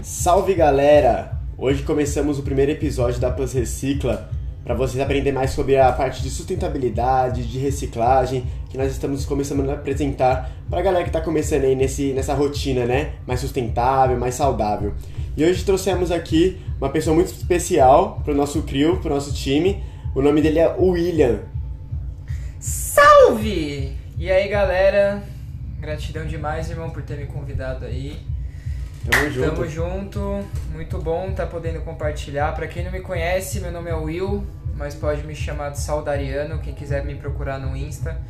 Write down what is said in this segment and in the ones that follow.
Salve galera! Hoje começamos o primeiro episódio da Plus Recicla para vocês aprenderem mais sobre a parte de sustentabilidade, de reciclagem, que nós estamos começando a apresentar para a galera que está começando aí nesse, nessa rotina, né? Mais sustentável, mais saudável. E hoje trouxemos aqui uma pessoa muito especial para o nosso crew, para o nosso time. O nome dele é William. Salve! E aí galera, gratidão demais, irmão, por ter me convidado aí. Tamo junto. Tamo junto, muito bom tá podendo compartilhar. Pra quem não me conhece, meu nome é Will, mas pode me chamar de Saudariano, quem quiser me procurar no Insta.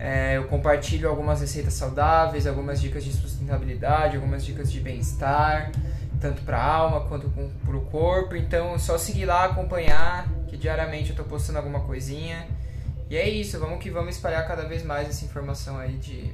É, eu compartilho algumas receitas saudáveis, algumas dicas de sustentabilidade, algumas dicas de bem-estar, tanto para a alma quanto para o corpo. Então é só seguir lá, acompanhar, que diariamente eu tô postando alguma coisinha. E é isso, vamos que vamos espalhar cada vez mais essa informação aí de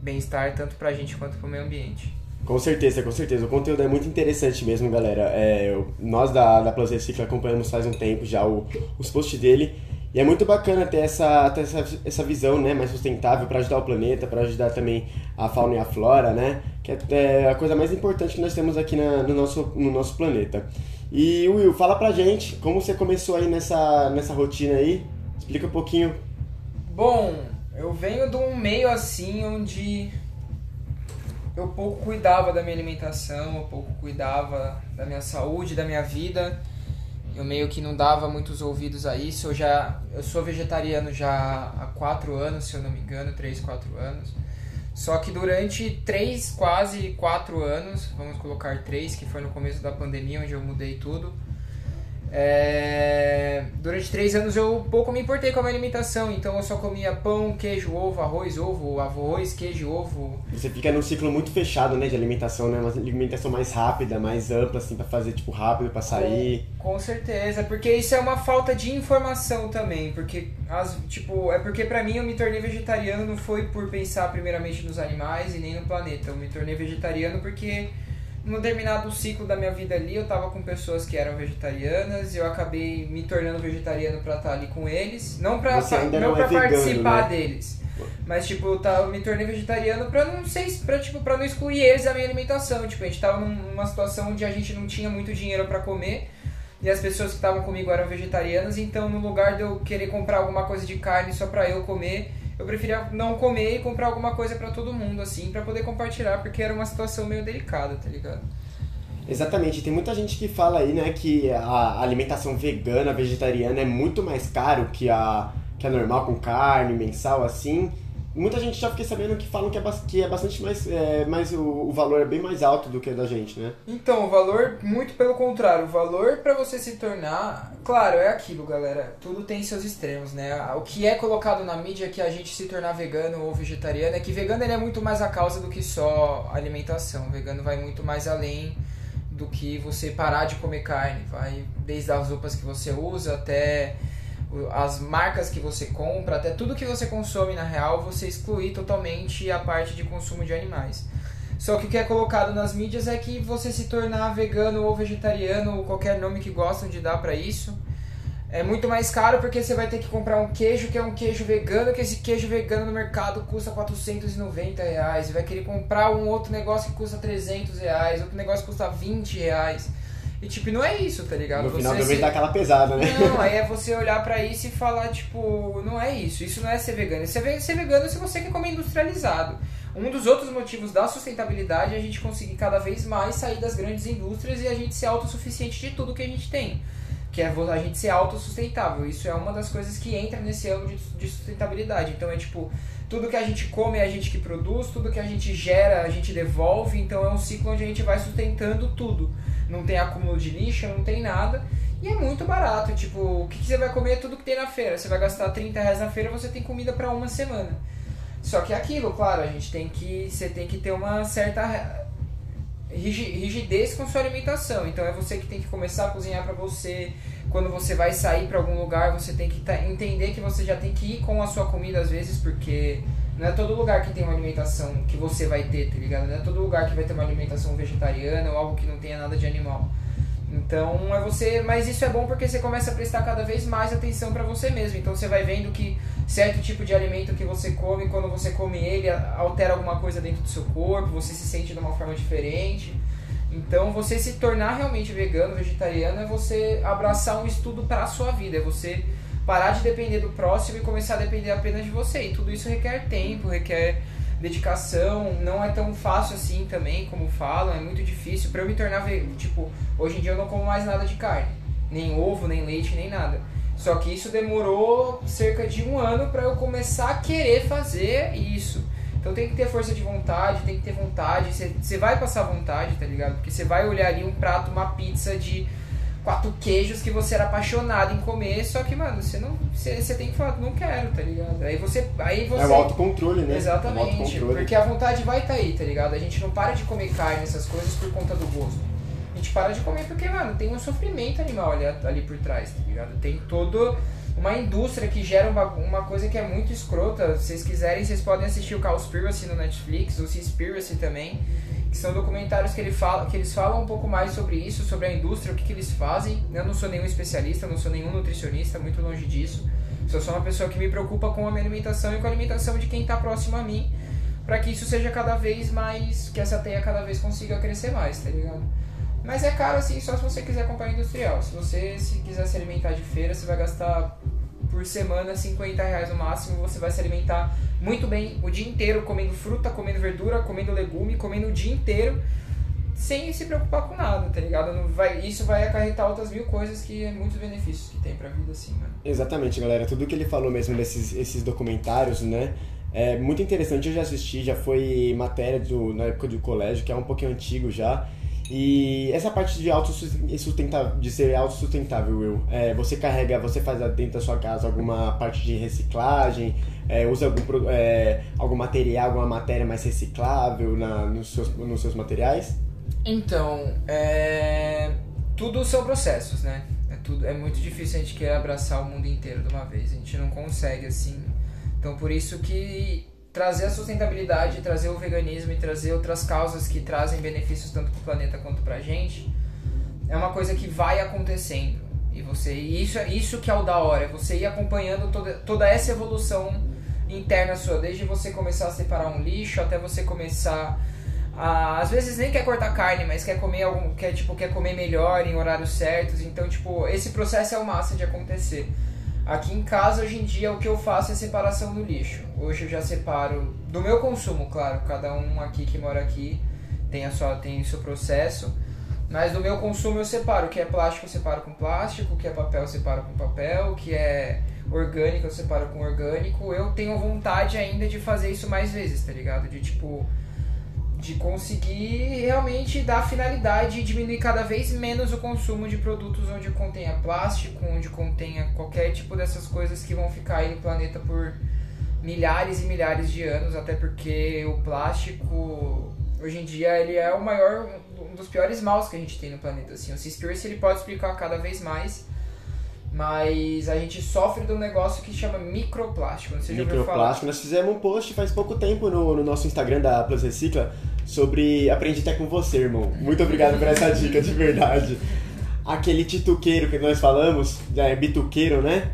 bem-estar, tanto pra gente quanto pro meio ambiente. Com certeza, com certeza. O conteúdo é muito interessante mesmo, galera. É, nós da, da Plus Recicla acompanhamos faz um tempo já o- os posts dele. E é muito bacana ter essa, ter essa, essa visão né, mais sustentável para ajudar o planeta, para ajudar também a fauna e a flora, né? Que é, é a coisa mais importante que nós temos aqui na- no, nosso, no nosso planeta. E Will, fala pra gente como você começou aí nessa, nessa rotina aí. Explica um pouquinho. Bom, eu venho de um meio assim onde eu pouco cuidava da minha alimentação, eu pouco cuidava da minha saúde, da minha vida. Eu meio que não dava muitos ouvidos a isso. Eu já eu sou vegetariano já há quatro anos, se eu não me engano, três, quatro anos. Só que durante três, quase quatro anos, vamos colocar três, que foi no começo da pandemia, onde eu mudei tudo. É, Durante três anos eu pouco me importei com a minha alimentação, então eu só comia pão, queijo, ovo, arroz, ovo, arroz, queijo, ovo. Você fica num ciclo muito fechado, né, de alimentação, né? Uma alimentação mais rápida, mais ampla, assim, pra fazer, tipo, rápido, pra sair. Com certeza, porque isso é uma falta de informação também, porque as, tipo, é porque pra mim eu me tornei vegetariano não foi por pensar primeiramente nos animais e nem no planeta. Eu me tornei vegetariano porque num determinado ciclo da minha vida ali eu tava com pessoas que eram vegetarianas e eu acabei me tornando vegetariano pra estar ali com eles, não ainda não não é pra vegano, participar né? deles. Mas, tipo, eu, tava, eu me tornei vegetariano pra não sei, pra, tipo, pra não excluir eles da minha alimentação. Tipo, a gente tava num- numa situação onde a gente não tinha muito dinheiro pra comer e as pessoas que estavam comigo eram vegetarianas, então no lugar de eu querer comprar alguma coisa de carne só pra eu comer, eu preferia não comer e comprar alguma coisa pra todo mundo, assim, pra poder compartilhar, porque era uma situação meio delicada, tá ligado? Exatamente, tem muita gente que fala aí, né, que a alimentação vegana, vegetariana é muito mais caro que a, que a normal, com carne, mensal, assim. Muita gente já fiquei sabendo que falam que é, que é bastante mais, é, o, o valor é bem mais alto do que da gente, né? Então, o valor, muito pelo contrário, o valor pra você se tornar. Claro, é aquilo, galera. Tudo tem seus extremos, né? O que é colocado na mídia que a gente se tornar vegano ou vegetariano é que vegano ele é muito mais a causa do que só alimentação. O vegano vai muito mais além do que você parar de comer carne. Vai desde as roupas que você usa até as marcas que você compra, até tudo que você consome na real, você excluir totalmente a parte de consumo de animais. Só que o que é colocado nas mídias é que você se tornar vegano ou vegetariano, ou qualquer nome que gostam de dar pra isso, é muito mais caro porque você vai ter que comprar um queijo que é um queijo vegano, que esse queijo vegano no mercado custa 490 reais. E vai querer comprar um outro negócio que custa 300 reais, outro negócio que custa 20 reais. E tipo, não é isso, tá ligado? No final Você também se- dá aquela pesada, né? não, aí é você olhar pra isso e falar, tipo, não é isso. Isso não é ser vegano. É ve- ser vegano se você quer comer industrializado. Um dos outros motivos da sustentabilidade é a gente conseguir cada vez mais sair das grandes indústrias e a gente ser autossuficiente de tudo que a gente tem. Que é a gente ser autossustentável. Isso é uma das coisas que entra nesse de- de sustentabilidade. Então é tipo, tudo que a gente come é a gente que produz, tudo que a gente gera a gente devolve. Então é um ciclo onde a gente vai sustentando tudo. Não tem acúmulo de lixo, não tem nada. E é muito barato, tipo, o que, que você vai comer é tudo que tem na feira. Você vai gastar 30 reais na feira, você tem comida pra uma semana. Só que é aquilo, claro, a gente tem que. Você tem que ter uma certa rigi- rigidez com sua alimentação. Então é você que tem que começar a cozinhar pra você. Quando você vai sair pra algum lugar, você tem que entender que você já tem que ir com a sua comida às vezes, porque não é todo lugar que tem uma alimentação que você vai ter, tá ligado? Não é todo lugar que vai ter uma alimentação vegetariana ou algo que não tenha nada de animal. Então é você, mas isso é bom porque você começa a prestar cada vez mais atenção pra você mesmo. Então você vai vendo que certo tipo de alimento que você come, quando você come ele, altera alguma coisa dentro do seu corpo, você se sente de uma forma diferente. Então, você se tornar realmente vegano, vegetariano, é você abraçar um estudo para a sua vida, é você parar de depender do próximo e começar a depender apenas de você. E tudo isso requer tempo, requer dedicação, não é tão fácil assim também, como falam, é muito difícil. Para eu me tornar vegano, tipo, hoje em dia eu não como mais nada de carne, nem ovo, nem leite, nem nada. Só que isso demorou cerca de um ano para eu começar a querer fazer isso. Então tem que ter força de vontade, tem que ter vontade. Você vai passar vontade, tá ligado? Porque você vai olhar ali um prato, uma pizza de quatro queijos que você era apaixonado em comer, só que, mano, você não. Você, você tem que falar, não quero, tá ligado? Aí você. Aí você... É o autocontrole, né? Exatamente. É autocontrole. Porque a vontade vai estar tá aí, tá ligado? A gente não para de comer carne, essas coisas, por conta do gosto. A gente para de comer porque, mano, tem um sofrimento animal ali, ali por trás, tá ligado? Tem todo uma indústria que gera uma, uma coisa que é muito escrota. Se vocês quiserem, vocês podem assistir o Cowspiracy no Netflix, o Seaspiracy também, que são documentários que, ele fala, que eles falam um pouco mais sobre isso, sobre a indústria, o que, que eles fazem. Eu não sou nenhum especialista, não sou nenhum nutricionista, muito longe disso. Sou só uma pessoa que me preocupa com a minha alimentação e com a alimentação de quem está próximo a mim, para que isso seja cada vez mais, que essa teia cada vez consiga crescer mais, tá ligado? Mas é caro assim só se você quiser comprar industrial. Se você se quiser se alimentar de feira, você vai gastar por semana 50 reais no máximo. Você vai se alimentar muito bem o dia inteiro, comendo fruta, comendo verdura, comendo legume, comendo o dia inteiro, sem se preocupar com nada, tá ligado? Não vai, isso vai acarretar outras mil coisas que é muitos benefícios que tem pra vida assim, mano. Exatamente, galera. Tudo que ele falou mesmo desses esses documentários, né? É muito interessante, eu já assisti, já foi matéria do, na época do colégio, que é um pouquinho antigo já. E essa parte de autossustentável, de ser autossustentável, Will, é, você carrega, você faz dentro da sua casa alguma parte de reciclagem, é, usa algum, é, algum material, alguma matéria mais reciclável na, nos, seus, nos seus materiais? Então, é, tudo são processos, né? É, tudo, é muito difícil a gente querer abraçar o mundo inteiro de uma vez, a gente não consegue assim. Então, por isso que trazer a sustentabilidade, trazer o veganismo e trazer outras causas que trazem benefícios tanto para o planeta quanto para a gente, é uma coisa que vai acontecendo. E você e isso, isso que é o da hora, é você ir acompanhando toda, toda essa evolução interna sua, desde você começar a separar um lixo até você começar a, às vezes nem quer cortar carne, mas quer comer algum, quer tipo quer comer melhor em horários certos. Então, tipo, esse processo é o massa de acontecer. Aqui em casa, hoje em dia, o que eu faço é separação do lixo. Hoje eu já separo do meu consumo, claro. Cada um aqui que mora aqui tem, a sua, tem o seu processo. Mas do meu consumo eu separo. O que é plástico eu separo com plástico, o que é papel eu separo com papel, o que é orgânico eu separo com orgânico. Eu tenho vontade ainda de fazer isso mais vezes, tá ligado? De tipo de conseguir realmente dar finalidade e diminuir cada vez menos o consumo de produtos onde contenha plástico, onde contenha qualquer tipo dessas coisas que vão ficar aí no planeta por milhares e milhares de anos, até porque o plástico hoje em dia ele é o maior um dos piores maus que a gente tem no planeta assim. O Seaspiracy ele pode explicar cada vez mais mas a gente sofre de um negócio que chama microplástico. Não sei se microplástico. Nós fizemos um post faz pouco tempo no, no nosso Instagram da Plus Recicla sobre Aprendi Até com você, irmão. Muito obrigado por essa dica, de verdade. Aquele tituqueiro que nós falamos, é bituqueiro, né?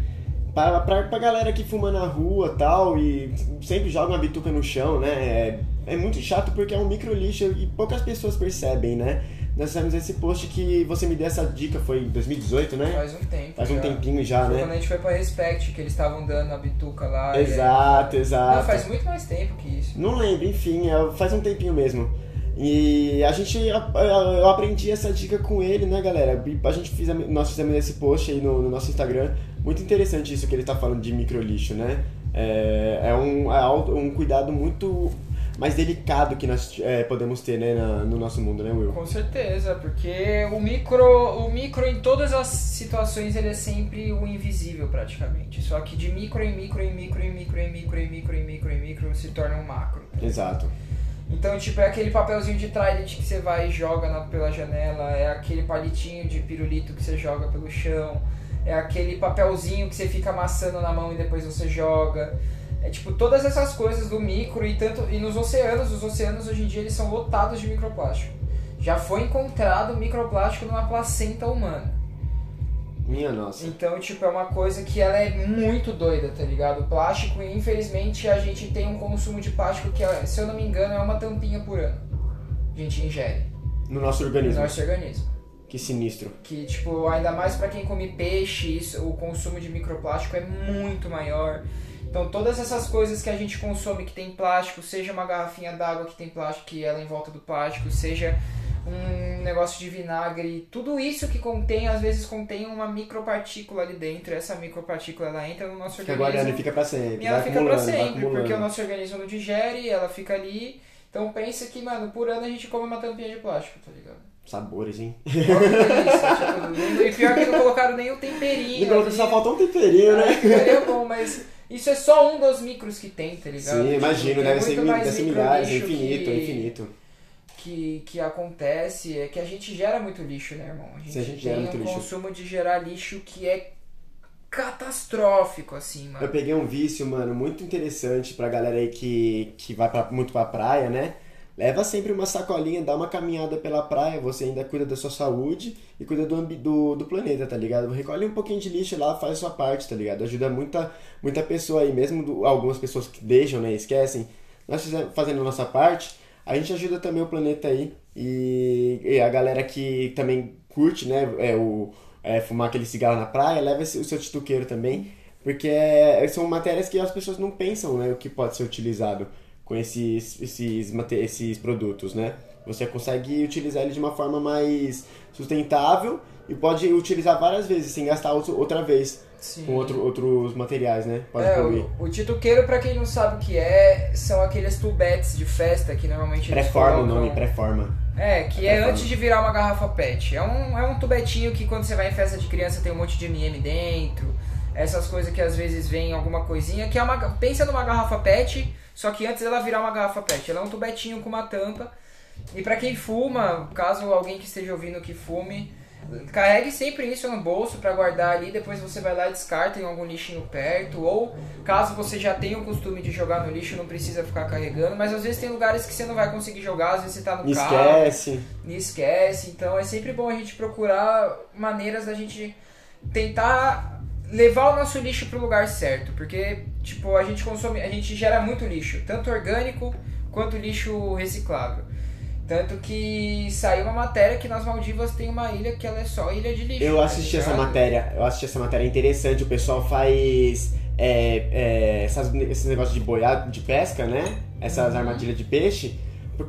Pra, pra, pra galera que fuma na rua tal e sempre joga uma bituca no chão, né? É, é muito chato porque é um micro lixo e poucas pessoas percebem, né? Nós fizemos esse post que você me deu essa dica, foi em 2018, né? Faz um tempo. Faz um tempinho já, foi né? quando a gente foi pra Respect, que eles estavam dando a bituca lá. Exato, exato. Não, faz muito mais tempo que isso. Não lembro, enfim, é, faz um tempinho mesmo. E a gente, eu aprendi essa dica com ele, né, galera? A gente fiz, nós fizemos esse post aí no, no nosso Instagram. Muito interessante isso que ele está falando de micro lixo, né? É, é, um, é um cuidado muito mais delicado que nós é, podemos ter né, na, no nosso mundo, né, Will? Com certeza, porque o micro, o micro em todas as situações ele é sempre o invisível praticamente. Só que de micro em micro em micro em micro em micro em micro em micro em micro se torna um macro. Exato. Então, tipo, é aquele papelzinho de trident que você vai e joga na, pela janela, é aquele palitinho de pirulito que você joga pelo chão, é aquele papelzinho que você fica amassando na mão e depois você joga. É tipo todas essas coisas do micro e tanto e nos oceanos, os oceanos hoje em dia eles são lotados de microplástico. Já foi encontrado microplástico numa placenta humana. Minha nossa. Então, tipo, é uma coisa que ela é muito doida, tá ligado? O plástico, infelizmente, a gente tem um consumo de plástico que, se eu não me engano, é uma tampinha por ano. A gente ingere. No nosso organismo. no nosso organismo. Que sinistro. Que, tipo, ainda mais pra quem come peixe, isso, o consumo de microplástico é muito maior. Então, todas essas coisas que a gente consome que tem plástico, seja uma garrafinha d'água que tem plástico, que ela é em volta do plástico, seja um negócio de vinagre, tudo isso que contém, às vezes contém uma micropartícula ali dentro. Essa micropartícula ela entra no nosso Fica organismo. e fica pra sempre. E ela fica vai sempre, porque o nosso organismo não digere, ela fica ali. Então pensa que, mano, por ano a gente come uma tampinha de plástico, tá ligado? Sabores, hein? Que delícia, tipo, não- e pior que não colocaram nem o temperinho. E pelo ali. só faltou um temperinho, né? Ah, temperinho é bom, mas isso é só um dos micros que tem, tá ligado? Sim, imagino, deve ser, deve ser milhares, é lixo infinito, que, infinito. Que, que acontece é que a gente gera muito lixo, né, irmão? A gente, a gente tem um lixo. consumo de gerar lixo que é catastrófico, assim, mano. Eu peguei um vício, mano, muito interessante pra galera aí que, que vai pra, muito pra praia, né? Leva sempre uma sacolinha, dá uma caminhada pela praia, você ainda cuida da sua saúde e cuida do, do, do planeta, tá ligado? Recolhe um pouquinho de lixo lá, faz a sua parte, tá ligado? Ajuda muita, muita pessoa aí, mesmo do- algumas pessoas que deixam, né, esquecem. Nós fazendo a nossa parte, a gente ajuda também o planeta aí e, e a galera que também curte, né, é, o, é, fumar aquele cigarro na praia, leva esse- o seu tituqueiro também, porque é- são matérias que as pessoas não pensam, né, o que pode ser utilizado com esses, esses, esses produtos, né? Você consegue utilizar ele de uma forma mais sustentável e pode utilizar várias vezes, sem gastar outro- outra vez Sim. com outro, outros materiais, né? Pode É, poluir. o, o tituqueiro, pra quem não sabe o que é, são aqueles tubetes de festa que normalmente Pré-forma o nome, pré-forma. É, que é Pré-forma. antes de virar uma garrafa PET. É um, é um tubetinho que quando você vai em festa de criança tem um monte de MM dentro. Essas coisas que às vezes vem alguma coisinha, que é uma. Pensa numa garrafa PET, só que antes dela virar uma garrafa PET. Ela é um tubetinho com uma tampa. E pra quem fuma, caso alguém que esteja ouvindo que fume, carregue sempre isso no bolso pra guardar ali, depois você vai lá e descarta em algum lixinho perto, ou caso você já tenha o costume de jogar no lixo, não precisa ficar carregando, mas às vezes tem lugares que você não vai conseguir jogar, às vezes você tá no carro, Esquece. e esquece. Então é sempre bom a gente procurar maneiras da gente tentar levar o nosso lixo pro lugar certo, porque tipo, a gente consome, a gente gera muito lixo, tanto orgânico quanto lixo reciclável. Tanto que saiu uma matéria que nas Maldivas tem uma ilha que ela é só ilha de lixo. Eu tá assisti essa ligado? matéria, eu assisti essa matéria interessante, o pessoal faz é, é, essas, esses negócios de boiada, de pesca, né? Uhum. Essas armadilhas de peixe,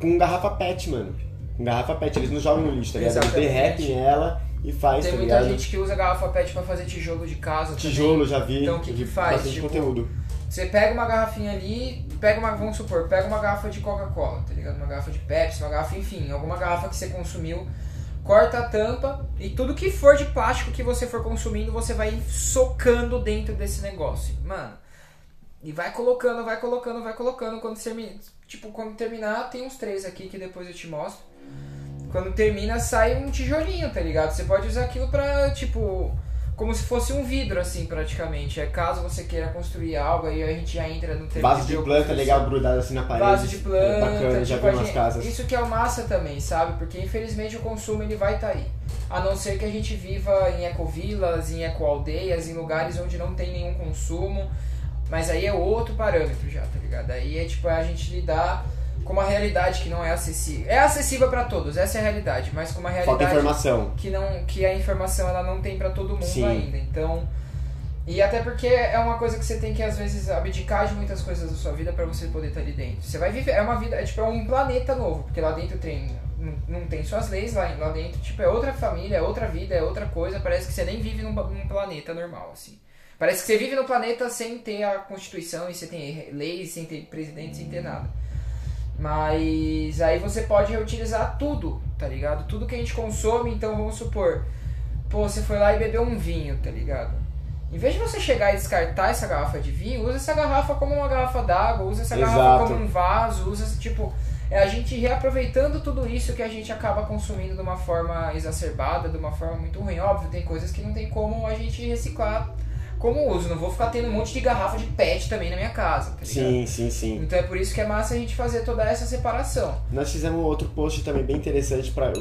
com garrafa pet, mano. Com garrafa pet, eles não jogam no lixo, tá ligado? Eles derretem ela e faz, Tem tá muita ligado? gente que usa garrafa PET pra fazer tijolo de casa Tijolo, também. já vi. Então, o que que faz? Tipo, conteúdo. Você pega uma garrafinha ali, pega uma, vamos supor, pega uma garrafa de Coca-Cola, tá ligado? Uma garrafa de Pepsi, uma garrafa, enfim, alguma garrafa que você consumiu, corta a tampa e tudo que for de plástico que você for consumindo, você vai socando dentro desse negócio. Mano, e vai colocando, vai colocando, vai colocando. Quando termina, tipo, quando terminar, tem uns três aqui que depois eu te mostro. Quando termina, sai um tijolinho, tá ligado? Você pode usar aquilo pra, tipo, como se fosse um vidro, assim, praticamente. É caso você queira construir algo, aí a gente já entra no termo Vaso de planta bioconstrução. legal grudado assim na parede. Vaso de planta, É bacana, já tipo, vi umas gente- casas. Isso que é o massa também, sabe? Porque infelizmente o consumo ele vai estar aí. A não ser que a gente viva em ecovilas, em ecoaldeias, em lugares onde não tem nenhum consumo. Mas aí é outro parâmetro já, tá ligado? Aí é tipo a gente lidar com uma realidade que não é acessível. É acessível pra todos, essa é a realidade, mas com uma Falta realidade informação. que não que a informação ela não tem pra todo mundo Sim. ainda. Então, e até porque é uma coisa que você tem que às vezes abdicar de muitas coisas da sua vida pra você poder estar ali dentro. Você vai viver é uma vida, é tipo é um planeta novo, porque lá dentro tem não, não tem suas leis lá, lá dentro, tipo é outra família, é outra vida, é outra coisa, parece que você nem vive num, num planeta normal assim. Parece que você vive no planeta sem ter a constituição e você tem leis, sem ter presidente, sem ter nada. Mas aí você pode reutilizar tudo, tá ligado? Tudo que a gente consome, então vamos supor, pô, você foi lá e bebeu um vinho, tá ligado? Em vez de você chegar e descartar essa garrafa de vinho, usa essa garrafa como uma garrafa d'água, usa essa garrafa Exato. como um vaso, usa tipo, é a gente reaproveitando tudo isso que a gente acaba consumindo de uma forma exacerbada, de uma forma muito ruim. Óbvio, tem coisas que não tem como a gente reciclar como uso. Não vou ficar tendo um monte de garrafa de PET também na minha casa, tá? Sim, sim, sim. Então é por isso que é massa a gente fazer toda essa separação. Nós fizemos outro post também bem interessante para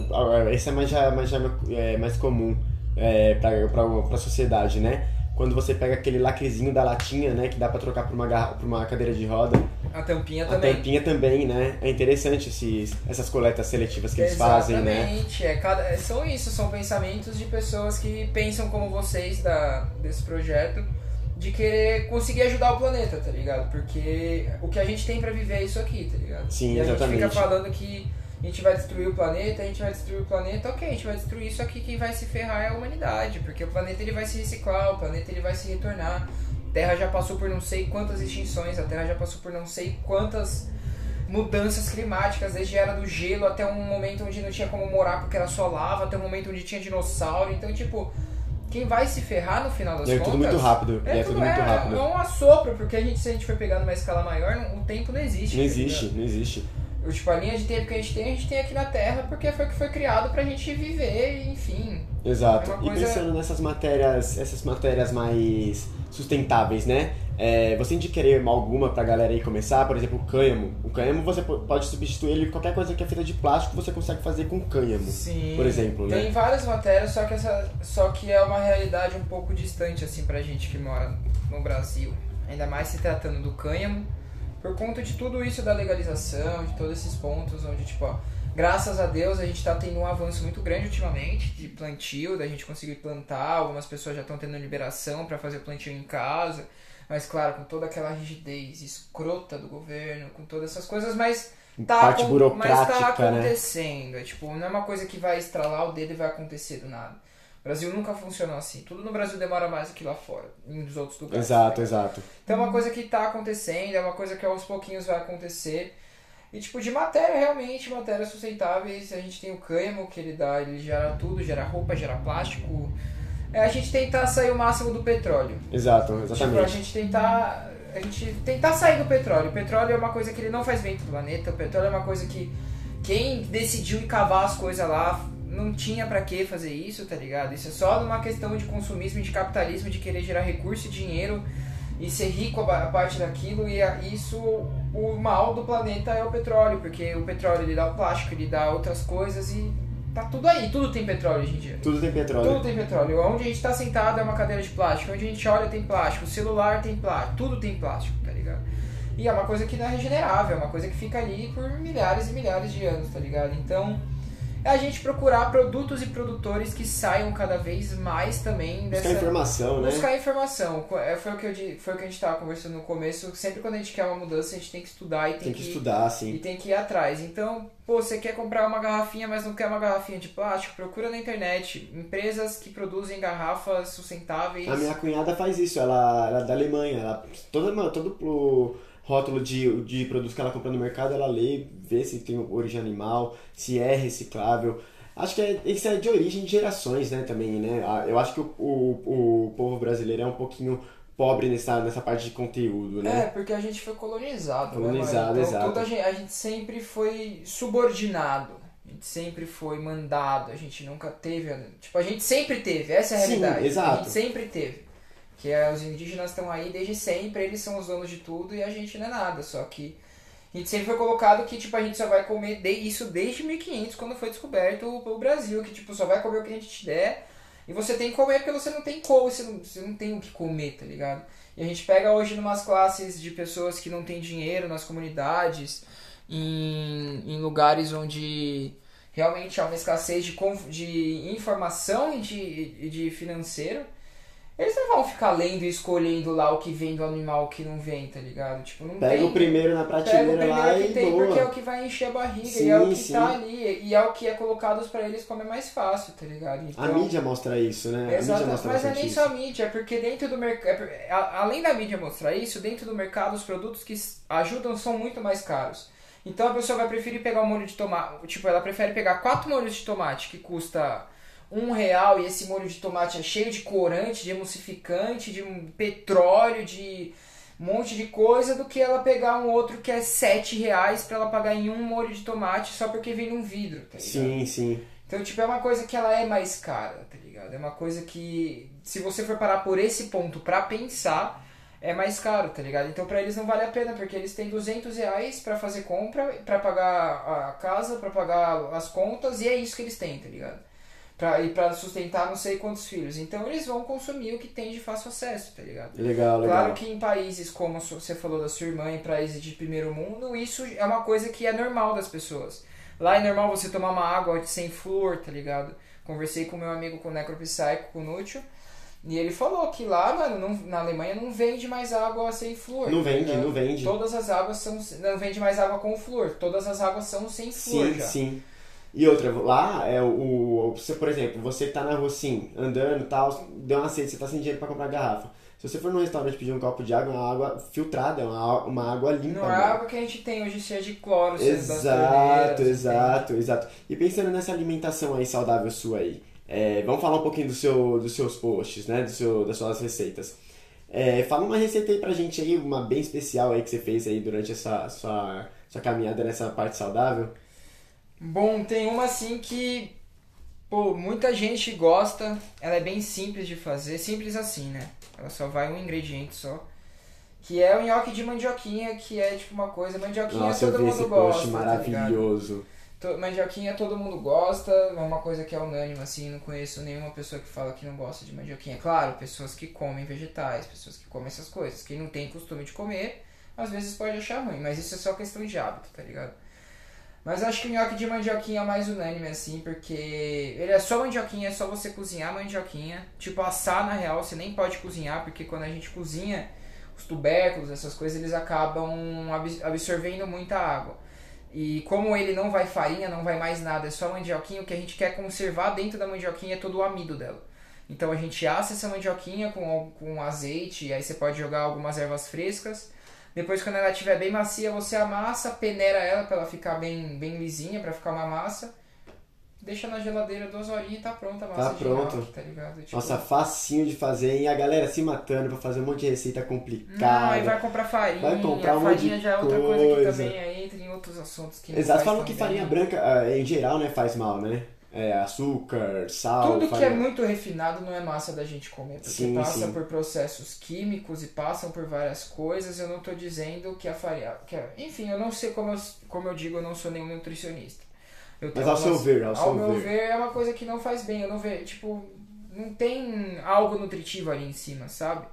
esse é mais já, mais, já é mais comum é, para para sociedade, né? Quando você pega aquele lacrezinho da latinha, né, que dá pra trocar por uma garra- por uma cadeira de roda, A tampinha A também. tampinha também, né? É interessante esses, essas coletas seletivas que eles fazem, né? Exatamente. É, cada, é, são isso, são pensamentos de pessoas que pensam como vocês da, desse projeto, de querer conseguir ajudar o planeta, tá ligado? Porque o que a gente tem pra viver é isso aqui, tá ligado? Sim, e a exatamente. gente fica falando que a gente vai destruir o planeta, a gente vai destruir o planeta, ok, a gente vai destruir isso aqui, quem vai se ferrar é a humanidade, porque o planeta ele vai se reciclar, o planeta ele vai se retornar. A Terra já passou por não sei quantas extinções, a Terra já passou por não sei quantas mudanças climáticas, desde a era do gelo até um momento onde não tinha como morar porque era só lava, até um momento onde tinha dinossauro. Então, tipo, quem vai se ferrar no final das é contas. tudo muito rápido. É, é tudo, tudo muito é, rápido. é um assopro, porque a gente, se a gente for pegar numa escala maior, não- o tempo não existe. Não existe, não existe. O, Tipo, a linha de tempo que a gente tem, a gente tem aqui na Terra porque foi o que foi criado pra gente viver, enfim. Exato. É uma E coisa- pensando nessas matérias, essas matérias mais sustentáveis, né? É, você indicaria alguma pra galera aí começar? Por exemplo, o cânhamo. O cânhamo você po- pode substituir ele qualquer coisa que é feita de plástico, você consegue fazer com cânhamo. Sim. Por exemplo, né? Tem várias matérias, só que, essa, só que é uma realidade um pouco distante, assim, pra gente que mora no Brasil. Ainda mais se tratando do cânhamo, por conta de tudo isso da legalização, de todos esses pontos onde, tipo, ó, graças a Deus a gente tá tendo um avanço muito grande ultimamente de plantio, da gente conseguir plantar, algumas pessoas já estão tendo liberação pra fazer plantio em casa, mas claro, com toda aquela rigidez escrota do governo, com todas essas coisas, mas tá, Parte acon- mas tá burocrática, né? acontecendo. É, tipo, não é uma coisa que vai estralar o dedo e vai acontecer do nada. O Brasil nunca funcionou assim. Tudo no Brasil demora mais do que lá fora, em dos outros lugares. Exato, tá exato. Então é uma coisa que tá acontecendo, é uma coisa que aos pouquinhos vai acontecer. E tipo, de matéria, realmente, matérias sustentáveis, a gente tem o cânhamo, que ele dá, ele gera tudo, gera roupa, gera plástico. É a gente tentar sair o máximo do petróleo. Exato, Tipo, a exatamente. gente tentar. A gente tentar sair do petróleo. O petróleo é uma coisa que ele não faz bem pro planeta. O petróleo é uma coisa que quem decidiu cavar as coisas lá não tinha pra que fazer isso, tá ligado? Isso é só uma questão de consumismo e de capitalismo, de querer gerar recurso e dinheiro e ser rico a a parte daquilo. E a- isso, o mal do planeta é o petróleo, porque o petróleo ele dá o plástico, ele dá outras coisas e tá tudo aí. Tudo tem petróleo hoje em dia. Tudo tem petróleo. Tudo tem petróleo. Onde a gente tá sentado é uma cadeira de plástico. Onde a gente olha tem plástico. O celular tem plástico. Tudo tem plástico, tá ligado? E é uma coisa que não é regenerável. É uma coisa que fica ali por milhares e milhares de anos, tá ligado? Então, é a gente procurar produtos e produtores que saiam cada vez mais também Buscar dessa... informação, né? Buscar informação. É, Foi o, que eu, foi o que a gente tava conversando no começo. Sempre quando a gente quer uma mudança, a gente tem que estudar e tem, Tem que estudar, e assim. tem que ir atrás. Então, pô, você quer comprar uma garrafinha, mas não quer uma garrafinha de plástico? Procura na internet. Empresas que produzem garrafas sustentáveis. A minha cunhada faz isso, ela, ela é da Alemanha. Ela, todo, todo o rótulo de, de produtos que ela compra no mercado, ela lê, vê se tem origem animal, se é reciclável. Acho que é, isso é de origem de gerações, né, também, né? Ah, Eu acho que o, o, o povo brasileiro é um pouquinho pobre nessa, nessa parte de conteúdo, É, né? porque a gente foi colonizado, Colonizado, né? Então, exato. toda a, gente, a gente sempre foi subordinado. A gente sempre foi mandado. A gente nunca teve. Tipo, a gente sempre teve. Essa é a Sim, realidade. A exato. gente sempre teve. Que é, os indígenas estão aí desde sempre, eles são os donos de tudo e a gente não é nada. Só que a gente sempre foi colocado que tipo, a gente só vai comer de, isso desde 1500, quando foi descoberto o, o Brasil. Que tipo, só vai comer o que a gente te der. E você tem que comer porque você não tem como, você não, você não tem o que comer, tá ligado? E a gente pega hoje numas classes de pessoas que não têm dinheiro nas comunidades, em, em lugares onde realmente há uma escassez de, de informação e de, de financeiro. Eles não vão ficar lendo e escolhendo lá o que vem do animal o que não vem, tá ligado? Tipo, não Pega tem. o primeiro na Pega o prateleira lá primeiro que e tem porque é o que vai encher a barriga Sim, e é o que sim. tá ali e é o que é colocado pra eles comer mais fácil, tá ligado? A mídia mostra isso, né? Exato, mas é nem só a mídia, é porque dentro do mercado. Além da mídia mostrar isso, dentro do mercado os produtos que ajudam são muito mais caros. Então a pessoa vai preferir pegar um molho de tomate. Tipo, ela prefere pegar quatro molhos de tomate que custa um real e esse molho de tomate é cheio de corante, de emulsificante, de um petróleo, de um monte de coisa, do que ela pegar um outro que é sete reais pra ela pagar em um molho de tomate só porque vem num vidro, tá ligado? Sim, sim. Então, tipo, é uma coisa que ela é mais cara, tá ligado? É uma coisa que, se você for parar por esse ponto pra pensar, é mais caro, tá ligado? Então, pra eles não vale a pena, porque eles têm 200 reais pra fazer compra, pra pagar a casa, pra pagar as contas, e é isso que eles têm, tá ligado? Pra, e pra sustentar não sei quantos filhos. Então eles vão consumir o que tem de fácil acesso, tá ligado? Legal, legal. Claro que em países como você falou da sua irmã, em países de primeiro mundo, isso é uma coisa que é normal das pessoas. Lá é normal você tomar uma água sem flúor, tá ligado? Conversei com meu amigo com o necropsycho, com o Nútil, e ele falou que lá, mano, não, na Alemanha não vende mais água sem flúor. Não tá vende, não vende. Todas as águas são. Não vende mais água com flúor. Todas as águas são sem flúor Sim, já. sim. E outra, lá é o. Você, por exemplo, você tá na rua assim, andando e tal, deu uma sede, você tá sem dinheiro pra comprar garrafa. Se você for num restaurante pedir um copo de água, é uma água filtrada, é uma, uma água limpa. Não é água que a gente tem hoje cheia de cloro, Exato, entende? exato, exato. E pensando nessa alimentação aí saudável sua aí, é, vamos falar um pouquinho do seu, dos seus posts, né? Do seu, das suas receitas. É, fala uma receita aí pra gente aí, uma bem especial aí que você fez aí durante essa sua, sua caminhada nessa parte saudável. Bom, tem uma assim que pô, muita gente gosta. Ela é bem simples de fazer, simples assim, né? Ela só vai um ingrediente só. Que é o nhoque de mandioquinha, que é tipo uma coisa, mandioquinha Nossa, eu todo vi mundo esse gosta. post tá maravilhoso. To- Mandioquinha todo mundo gosta, é uma coisa que é unânime, assim, não conheço nenhuma pessoa que fala que não gosta de mandioquinha. Claro, pessoas que comem vegetais, pessoas que comem essas coisas. Quem não tem costume de comer, às vezes pode achar ruim, mas isso é só questão de hábito, tá ligado? Mas acho que o nhoque de mandioquinha é mais unânime, assim, porque ele é só mandioquinha, é só você cozinhar mandioquinha. Tipo, assar na real, você nem pode cozinhar, porque quando a gente cozinha, os tubérculos, essas coisas, eles acabam ab- absorvendo muita água. E como ele não vai farinha, não vai mais nada, é só mandioquinha, o que a gente quer conservar dentro da mandioquinha é todo o amido dela. Então a gente assa essa mandioquinha com, com azeite, e aí você pode jogar algumas ervas frescas. Depois, quando ela estiver bem macia, você amassa, peneira ela pra ela ficar bem, bem lisinha, pra ficar uma massa. Deixa na geladeira duas horinhas e tá pronta a massa Tá pronto. tá ligado? Tipo, Nossa, facinho de fazer, hein? A galera se matando pra fazer um monte de receita complicada. Não, aí vai comprar farinha. Vai comprar um farinha de já é outra coisa que coisa. também aí entra em outros assuntos que Exato, falam que farinha branca, ah, em geral, né, faz mal, né? É, açúcar, sal, Tudo que farinha... é muito refinado não é massa da gente comer, porque Sim, passa sim. por processos químicos e passam por várias coisas. Eu não tô dizendo que a farinha. Que a- enfim, eu não sei como eu, como eu digo, eu não sou nenhum nutricionista. Eu Mas ao seu ver, ao seu meu ver. ver, é uma coisa que não faz bem. Eu não vejo, tipo, não tem algo nutritivo ali em cima, sabe?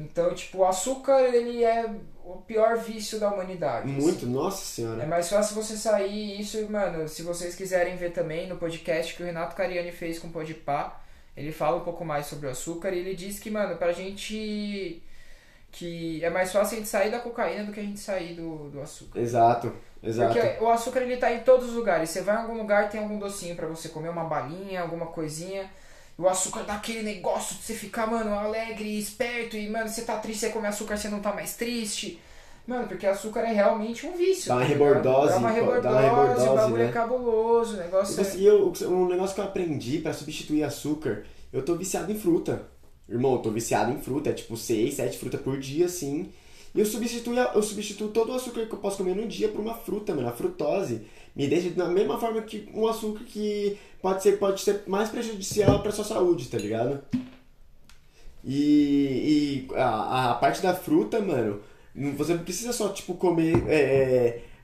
Então, tipo, o açúcar, ele é o pior vício da humanidade. assim. Muito, nossa É senhora. mais fácil você sair isso, mano, se vocês quiserem ver também no podcast que o Renato Cariani fez com o Podpah, ele fala um pouco mais sobre o açúcar e ele diz que, mano, pra gente que é mais fácil a gente sair da cocaína do que a gente sair do, do açúcar. Exato, exato. Porque o açúcar ele tá em todos os lugares. Você vai em algum lugar, tem algum docinho pra você comer, uma balinha, alguma coisinha. O açúcar dá aquele negócio de você ficar, mano, alegre, esperto. E, mano, você tá triste, você come açúcar, você não tá mais triste. Mano, porque açúcar é realmente um vício. Dá uma tá rebordose, Dá uma dá rebordose, uma rebordose, o bagulho né? é cabuloso, o E negócio é... você- e eu, um negócio que eu aprendi pra substituir açúcar, eu tô viciado em fruta. Irmão, eu tô viciado em fruta, é tipo 6, 7 frutas por dia, assim. E eu substituo, eu substituo todo o açúcar que eu posso comer no dia por uma fruta, mano. A frutose me deixa da mesma forma que um açúcar que pode ser, pode ser mais prejudicial pra sua saúde, tá ligado? E, e a, a parte da fruta, mano, você não precisa só, tipo, comer, é,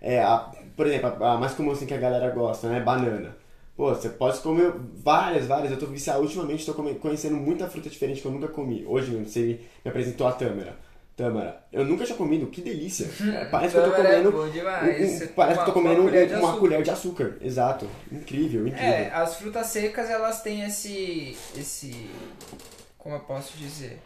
é, é, a- por exemplo, a, a mais comum assim que a galera gosta, né? Banana. Pô, você pode comer várias, várias. Eu tô viciado, ultimamente tô conhecendo muita fruta diferente que eu nunca comi. Hoje mesmo, você me apresentou a tâmara. Tâmara. Eu nunca tinha comido, que delícia. É, Parece que eu tô Tâmara é comendo. bom demais. um- um- parece que eu tô comendo uma colher de uma, uma açúcar. colher de açúcar. Exato. Incrível, incrível. É, as frutas secas elas têm esse. esse. Como eu posso dizer?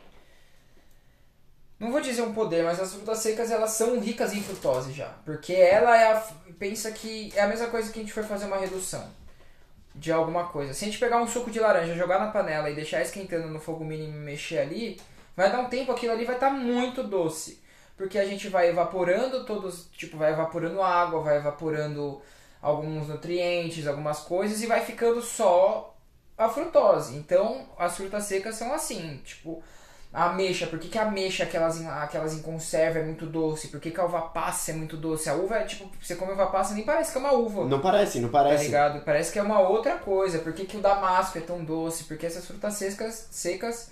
Não vou dizer um poder, mas as frutas secas elas são ricas em frutose já. Porque ela é a. Pensa que é a mesma coisa que a gente for fazer uma redução de alguma coisa. Se a gente pegar um suco de laranja, jogar na panela e deixar esquentando no fogo mínimo e mexer ali, vai dar um tempo, aquilo ali vai estar muito doce. Porque a gente vai evaporando todos, tipo, vai evaporando água, vai evaporando alguns nutrientes, algumas coisas e vai ficando só a frutose. Então, as frutas secas são assim, tipo, a ameixa, por que, que a ameixa, aquelas em, aquelas em conserva, é muito doce? Por que, que a uva passa é muito doce? A uva é tipo, você come uva passa nem parece que é uma uva. Não parece, não Tá parece. ligado? Parece que é uma outra coisa. Por que, que o damasco é tão doce? Porque essas frutas secas, secas,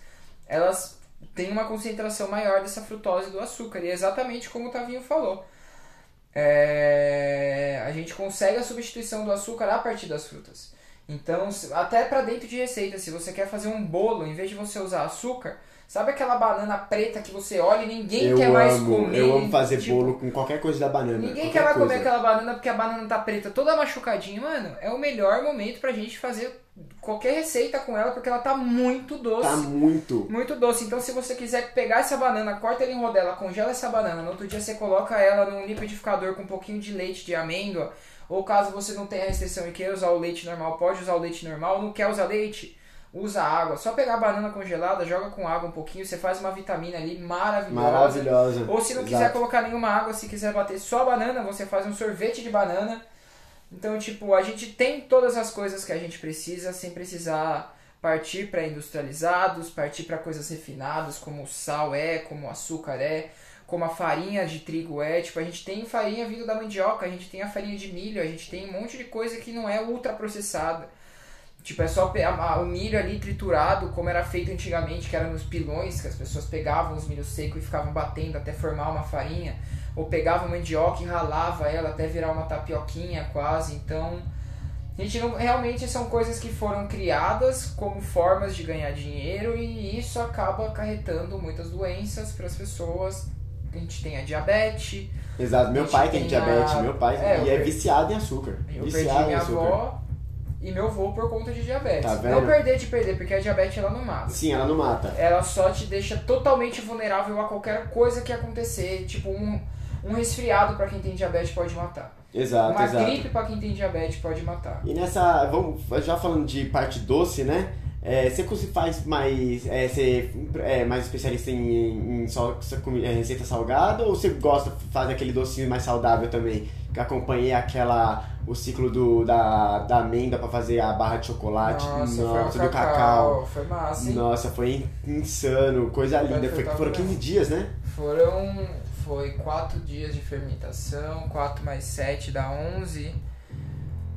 elas têm uma concentração maior dessa frutose do açúcar. E é exatamente como o Tavinho falou. É, A gente consegue a substituição do açúcar a partir das frutas. Então, até pra dentro de receita, se você quer fazer um bolo, em vez de você usar açúcar, sabe aquela banana preta que você olha e ninguém eu quer mais amo, comer? eu amo fazer tipo, bolo com qualquer coisa da banana. Ninguém quer mais comer aquela banana porque a banana tá preta toda machucadinha, mano. É o melhor momento pra gente fazer qualquer receita com ela porque ela tá muito doce. Tá muito. Muito doce. Então, se você quiser pegar essa banana, corta ela em rodela, congela essa banana, no outro dia você coloca ela num liquidificador com um pouquinho de leite de amêndoa, ou caso você não tenha restrição e queira usar o leite normal, pode usar o leite normal. Não quer usar leite? Usa água. Só pegar a banana congelada, joga com água um pouquinho, você faz uma vitamina ali maravilhosa. Maravilhosa. Ou se não quiser Exato. colocar nenhuma água, se quiser bater só banana, você faz um sorvete de banana. Então, tipo, a gente tem todas as coisas que a gente precisa sem precisar partir para industrializados, partir para coisas refinadas, como o sal é, como o açúcar é, como a farinha de trigo é. Tipo, a gente tem farinha vindo da mandioca, a gente tem a farinha de milho, a gente tem um monte de coisa que não é ultraprocessada. Tipo, é só o milho ali triturado, como era feito antigamente, que era nos pilões, que as pessoas pegavam os milhos secos e ficavam batendo até formar uma farinha. Ou pegavam mandioca e ralava ela até virar uma tapioquinha quase. Então, a gente não, realmente são coisas que foram criadas como formas de ganhar dinheiro e isso acaba acarretando muitas doenças para as pessoas. A gente tem a diabetes, Exato. Meu pai tem tem diabetes, a- meu pai. É, e é per- viciado em açúcar. eu viciado perdi em minha açúcar. avó e meu avô por conta de diabetes. Tá não perder de perder, porque a diabetes ela não mata. Sim, ela não mata. ela só te deixa totalmente vulnerável a qualquer coisa que acontecer. Tipo, um, um resfriado pra quem tem diabetes pode matar. Exato, Uma exato. gripe pra quem tem diabetes pode matar. E nessa, vamos, já falando de parte doce, né? É, você faz mais, é, você é mais especialista em, em só, é, receita salgada ou você gosta de fazer aquele docinho mais saudável também? Acompanhei aquela, o ciclo do, da, da amêndoa pra fazer a barra de chocolate. Nossa, Nossa, foi do cacau. Foi massa, hein? Nossa, foi insano, coisa linda. Foi foram mesmo. 15 dias, né? Foram. Foi 4 dias de fermentação, 4 mais 7 dá 11.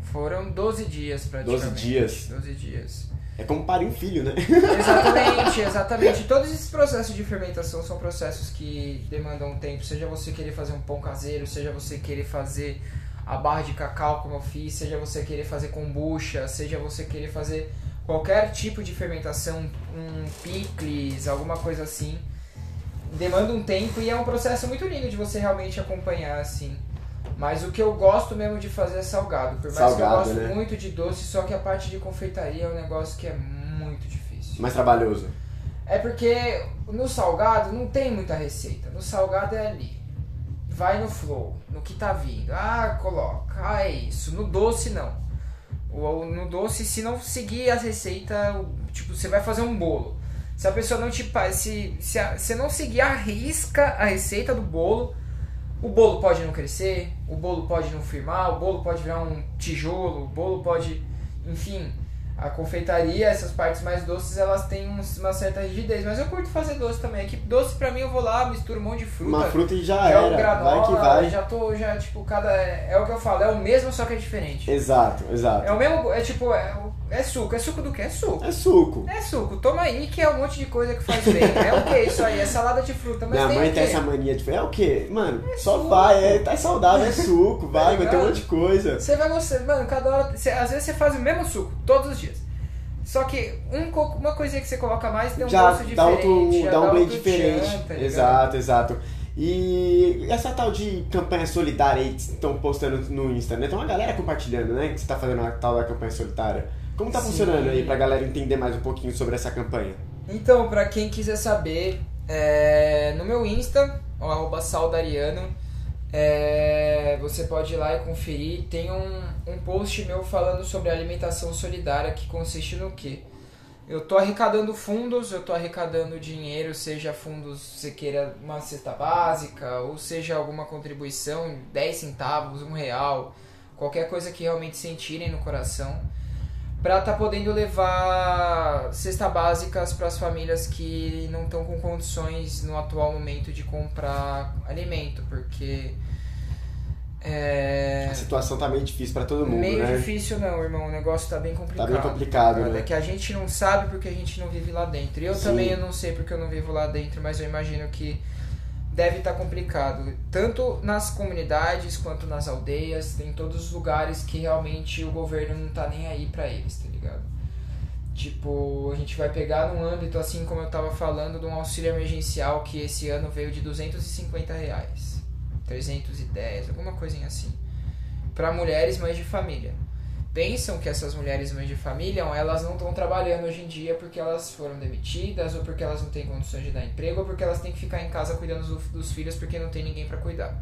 Foram 12 dias praticamente. 12 dias. 12 dias. É como parir um filho, né? Exatamente, exatamente. Todos esses processos de fermentação são processos que demandam tempo. Seja você querer fazer um pão caseiro, seja você querer fazer a barra de cacau como eu fiz, seja você querer fazer kombucha, seja você querer fazer qualquer tipo de fermentação, um picles, alguma coisa assim. Demanda um tempo e é um processo muito lindo de você realmente acompanhar assim. Mas o que eu gosto mesmo de fazer é salgado. Por mais que eu Salgado, gosto né? muito de doce, só que a parte de confeitaria é um negócio que é muito difícil. Mais trabalhoso. É porque no salgado não tem muita receita. No salgado é ali. Vai no flow, no que tá vindo. Ah, coloca. Ah, é isso. No doce não. Ou no doce, se não seguir a receita, o- tipo, você vai fazer um bolo. Se a pessoa não te se se a- você não seguir a risca a receita do bolo, o bolo pode não crescer, o bolo pode não firmar, o bolo pode virar um tijolo, o bolo pode, enfim, a confeitaria, essas partes mais doces, elas têm um- uma certa rigidez, mas eu curto fazer doce também. Que doce pra mim eu vou lá, misturo um monte de fruta. Uma fruta e já é era. granola, vai que vai. já tô já tipo cada é, é o que eu falo, é o mesmo só que é diferente. Exato, exato. É o mesmo, é tipo, é, é suco, é suco do que? É suco. É suco. É suco, toma aí que é um monte de coisa que faz bem. É o que isso aí? É salada de fruta, mas Minha tem mãe tem essa mania de é o quê? Mano, só suco. vai, é, tá saudável, é suco, vai, vai ter um monte de coisa. Você vai gostar, mano, cada hora. você- às vezes você faz o mesmo suco, todos os dias. Só que um, uma coisinha que você coloca mais tem um já gosto dá, diferente. outro, dá um blend diferente. tchan, tá exato, exato. E essa tal de campanha solidária aí que estão postando no Insta, né? Tem uma galera compartilhando, né? Que você tá fazendo a tal da campanha solitária. Como tá Sim. funcionando aí pra galera entender mais um pouquinho sobre essa campanha? Então, pra quem quiser saber, é, no meu Insta, o arroba saudariano, é, você pode ir lá e conferir. Tem um, um post meu falando sobre alimentação solidária que consiste no quê? Eu tô arrecadando fundos, eu tô arrecadando dinheiro, seja fundos, você queira uma cesta básica, ou seja alguma contribuição, 10 centavos, um real, qualquer coisa que realmente sentirem no coração para tá podendo levar cesta básicas para as famílias que não estão com condições no atual momento de comprar alimento, porque é A situação tá meio difícil pra todo mundo, meio né? difícil não, irmão, o negócio tá bem Tá complicado. bem complicado, É né? que a gente não sabe porque a gente não vive lá dentro. Eu Sim. também eu não sei porque eu não vivo lá dentro, mas eu imagino que deve estar complicado. Tanto nas comunidades quanto nas aldeias, tem todos os lugares que realmente o governo não tá nem aí pra eles, tá ligado? Tipo, a gente vai pegar num âmbito, assim como eu tava falando, de um auxílio emergencial que esse ano veio de 250 reais. 310, alguma coisinha assim. Para mulheres mães de família. Pensam que essas mulheres mães de família, elas não estão trabalhando hoje em dia porque elas foram demitidas, ou porque elas não têm condições de dar emprego, ou porque elas têm que ficar em casa cuidando dos, dos filhos porque não tem ninguém para cuidar.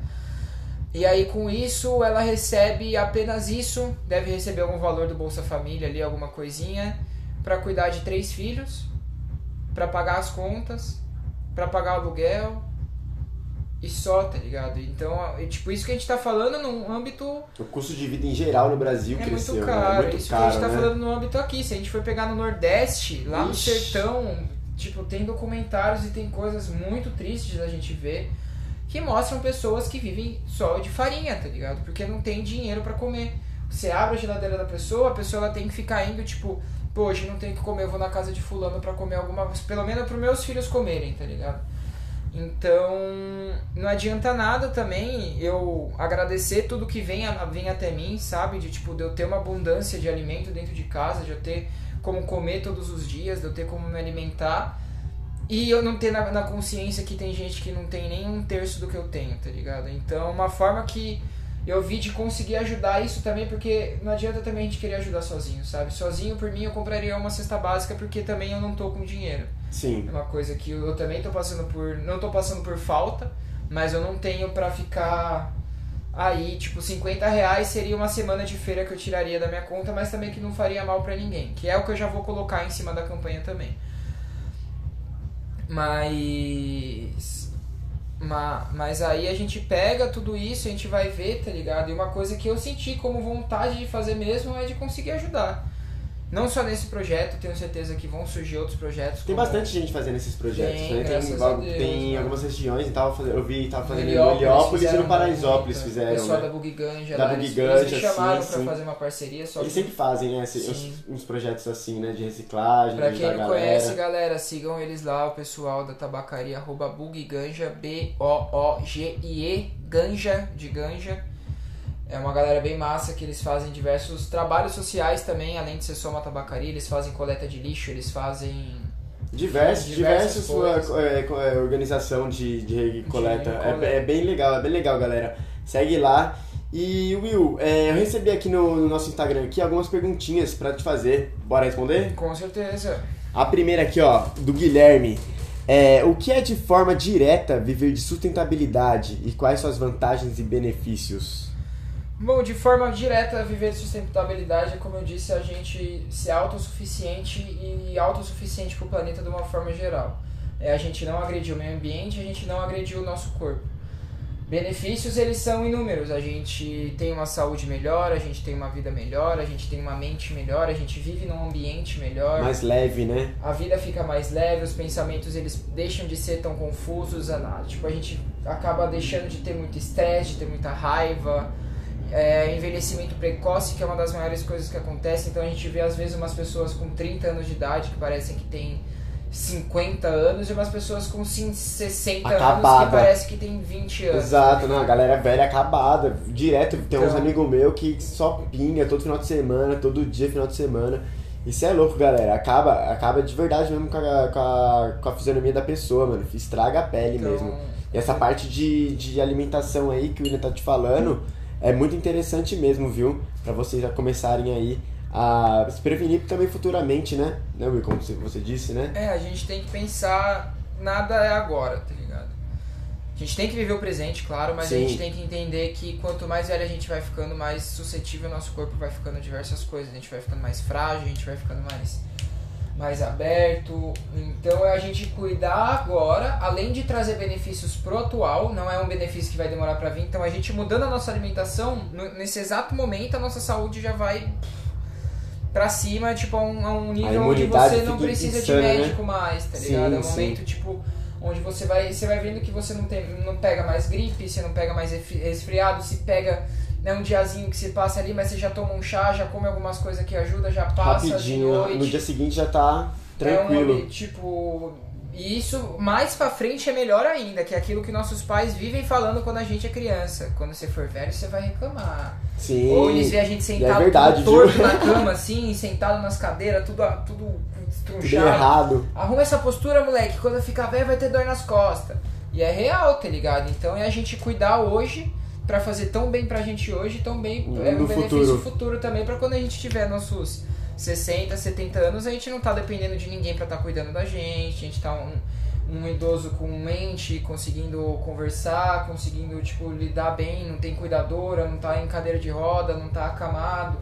E aí com isso ela recebe apenas isso, deve receber algum valor do Bolsa Família ali, alguma coisinha, para cuidar de três filhos, para pagar as contas, para pagar o aluguel, e só, tá ligado? Então, é tipo, isso que a gente tá falando num âmbito. O custo de vida em geral no Brasil é cresceu. Muito né? caro. É muito isso caro, que a gente tá né? falando no âmbito aqui. Se a gente for pegar no Nordeste, lá no Ixi. sertão, tipo, tem documentários e tem coisas muito tristes da gente ver que mostram pessoas que vivem só de farinha, tá ligado? Porque não tem dinheiro pra comer. Você abre a geladeira da pessoa, a pessoa ela tem que ficar indo, tipo, pô, hoje não tenho o que comer, eu vou na casa de fulano pra comer alguma coisa, pelo menos pros meus filhos comerem, tá ligado? Então, não adianta nada também eu agradecer tudo que vem, vem até mim, sabe? De tipo, de eu ter uma abundância de alimento dentro de casa, de eu ter como comer todos os dias, de eu ter como me alimentar. E eu não ter na, na consciência que tem gente que não tem nem um terço do que eu tenho, tá ligado? Então, uma forma que eu vi de conseguir ajudar isso também, porque não adianta também a gente querer ajudar sozinho, sabe? Sozinho, por mim, eu compraria uma cesta básica, porque também eu não tô com dinheiro. Sim. É uma coisa que eu também tô passando por. Não tô passando por falta, mas eu não tenho pra ficar aí, tipo, 50 reais seria uma semana de feira que eu tiraria da minha conta, mas também que não faria mal pra ninguém. Que é o que eu já vou colocar em cima da campanha também. Mas. Ma- Mas aí a gente pega tudo isso, a gente vai ver, tá ligado? E uma coisa que eu senti como vontade de fazer mesmo é de conseguir ajudar. Não só nesse projeto, tenho certeza que vão surgir outros projetos. Tem bastante gente fazendo esses projetos, Tem, né? a Deus, tem algumas regiões, tava fazendo, eu vi, tava fazendo Heliópolis no Heliópolis e no Paraisópolis muito. fizeram, O pessoal né? da Bug Ganja Da lá, Bug eles, me chamaram sim, pra sim. fazer uma parceria, só Eles que sempre fazem, né? esse- uns, uns projetos assim, né? De reciclagem, Pra quem não galera. conhece, galera, sigam eles lá, o pessoal da tabacaria, arroba Bugiganja, B-O-O-G-I-E, Ganja, de Ganja. É uma galera bem massa que eles fazem diversos trabalhos sociais também, além de ser só uma tabacaria, eles fazem coleta de lixo, eles fazem Diversos, Diversas diversos é, co- é, organização de, de coleta. De É, coleta. é bem legal, é bem legal, galera. Segue lá. E Will, é, eu recebi aqui no, no nosso Instagram aqui algumas perguntinhas pra te fazer. Bora responder? Com certeza. A primeira aqui, ó, do Guilherme. É, o que é de forma direta viver de sustentabilidade e quais suas vantagens e benefícios? Bom, de forma direta, viver de sustentabilidade é, como eu disse, a gente ser autossuficiente e autossuficiente para o planeta de uma forma geral. É a gente não agredir o meio ambiente, a gente não agredir o nosso corpo. Benefícios, eles são inúmeros. A gente tem uma saúde melhor, a gente tem uma vida melhor, a gente tem uma mente melhor, a gente vive num ambiente melhor. Mais leve, né? a vida fica mais leve, os pensamentos eles deixam de ser tão confusos, tipo, a gente acaba deixando de ter muito estresse, de ter muita raiva, é, envelhecimento precoce, que é uma das maiores coisas que acontece, então a gente vê às vezes umas pessoas com 30 anos de idade que parecem que tem 50 anos e umas pessoas com cin- 60 anos Acabada. que parece que tem 20 anos. Exato, não, a galera velha acabada, direto, tem uns Então. amigos meus que só pinga todo final de semana, todo dia, final de semana. Isso é louco, galera. Acaba, acaba de verdade mesmo com a, com a, com a fisionomia da pessoa, mano. Estraga a pele Então, mesmo. E essa parte de, de alimentação aí que o William tá te falando é muito interessante mesmo, viu? Pra vocês já começarem aí a se prevenir também futuramente, né? Né, Will? Como você- disse, né? É, a gente tem que pensar, nada é agora, tá ligado? A gente tem que viver o presente, claro, mas a Sim. gente tem que entender que quanto mais velho a gente vai ficando, mais suscetível o nosso corpo vai ficando a diversas coisas. A gente vai ficando mais frágil, a gente vai ficando mais, mais aberto. Então é a gente cuidar agora, além de trazer benefícios pro atual, não é um benefício que vai demorar pra vir. Então a gente mudando a nossa alimentação, nesse exato momento a nossa saúde já vai pra cima, tipo, a um, a um nível onde imunidade você não precisa insana, de né? médico mais, tá Sim, ligado? é um sim. momento, tipo, onde você vai, você vai vendo que você não, tem, não pega mais gripe, você não pega mais resfri- resfriado, se pega né, um diazinho que você passa ali, mas você já toma um chá, já come algumas coisas que ajuda, já passa Rapidinho, de noite. no dia seguinte já tá É um tranquilo. tipo, E isso mais pra frente é melhor ainda, que é aquilo que nossos pais vivem falando quando a gente é criança. Quando você for velho, você vai reclamar. Sim. Ou eles veem a gente E sentado é verdade, torto viu? na cama, assim, sentado nas cadeiras, tudo, tudo Tudo estrunchado. errado. Arruma essa postura, moleque. Quando ficar velho, vai ter dor nas costas. E é real, tá ligado? Então é a gente cuidar hoje pra fazer tão bem pra gente hoje, tão bem é um No benefício futuro. futuro também pra quando a gente tiver nossos 60, 70 anos, a gente não tá dependendo de ninguém pra estar cuidando da gente, a gente tá um, um idoso com mente, conseguindo conversar, conseguindo, tipo, lidar bem, não tem cuidadora, não tá em cadeira de roda, não tá acamado.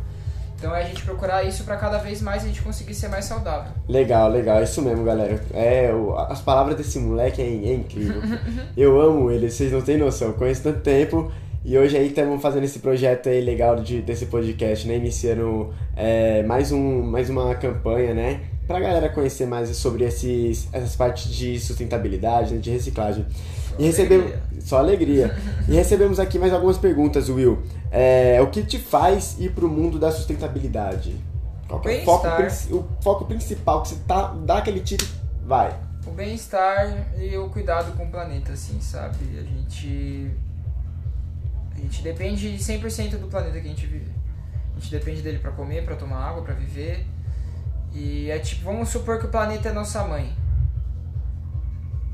Então é a gente procurar isso pra cada vez mais a gente conseguir ser mais saudável. Legal, legal, isso mesmo, galera. É, o- as palavras desse moleque é, é incrível. Eu amo ele, vocês não têm noção. Conheço tanto tempo e hoje aí estamos fazendo esse projeto aí legal de, desse podcast, né? Iniciando é, mais, um, mais uma campanha, né? Pra galera conhecer mais sobre esses, essas partes de sustentabilidade, né? de reciclagem. Só e recebemos. alegria. Só alegria. e recebemos aqui mais algumas perguntas, Will. É, o que te faz ir pro mundo da sustentabilidade? Qual que é o foco, o foco principal que você tá, dá aquele tiro, vai. O bem-estar e o cuidado com o planeta, assim, sabe? A gente. A gente depende 100% do planeta que a gente vive. A gente depende dele pra comer, pra tomar água, pra viver. E é tipo, vamos supor que o planeta é nossa mãe.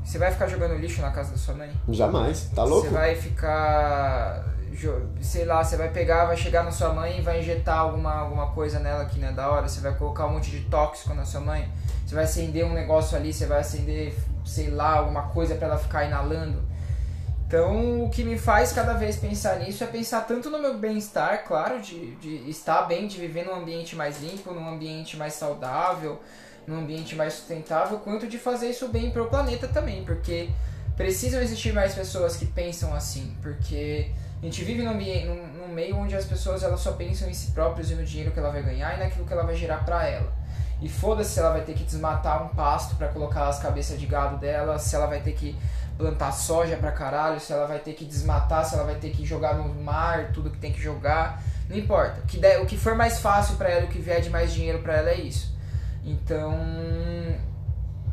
Você vai ficar jogando lixo na casa da sua mãe? Jamais, tá louco? Você vai ficar. Sei lá, você vai pegar, vai chegar na sua mãe e vai injetar alguma, alguma coisa nela que não é da hora. Você vai colocar um monte de tóxico na sua mãe. Você vai acender um negócio ali, você vai acender, sei lá, alguma coisa pra ela ficar inalando. Então, o que me faz cada vez pensar nisso é pensar tanto no meu bem-estar, claro, de, de estar bem, de viver num ambiente mais limpo, num ambiente mais saudável, num ambiente mais sustentável, quanto de fazer isso bem pro planeta também, porque precisam existir mais pessoas que pensam assim, porque a gente vive num, num, num meio onde as pessoas elas só pensam em si próprias e no dinheiro que ela vai ganhar e naquilo que ela vai gerar pra ela. E foda-se se ela vai ter que desmatar um pasto pra colocar as cabeças de gado dela, se ela vai ter que plantar soja pra caralho, se ela vai ter que desmatar, se ela vai ter que jogar no mar tudo que tem que jogar, não importa. O que, der, o que for mais fácil pra ela, o que vier de mais dinheiro pra ela é isso. Então,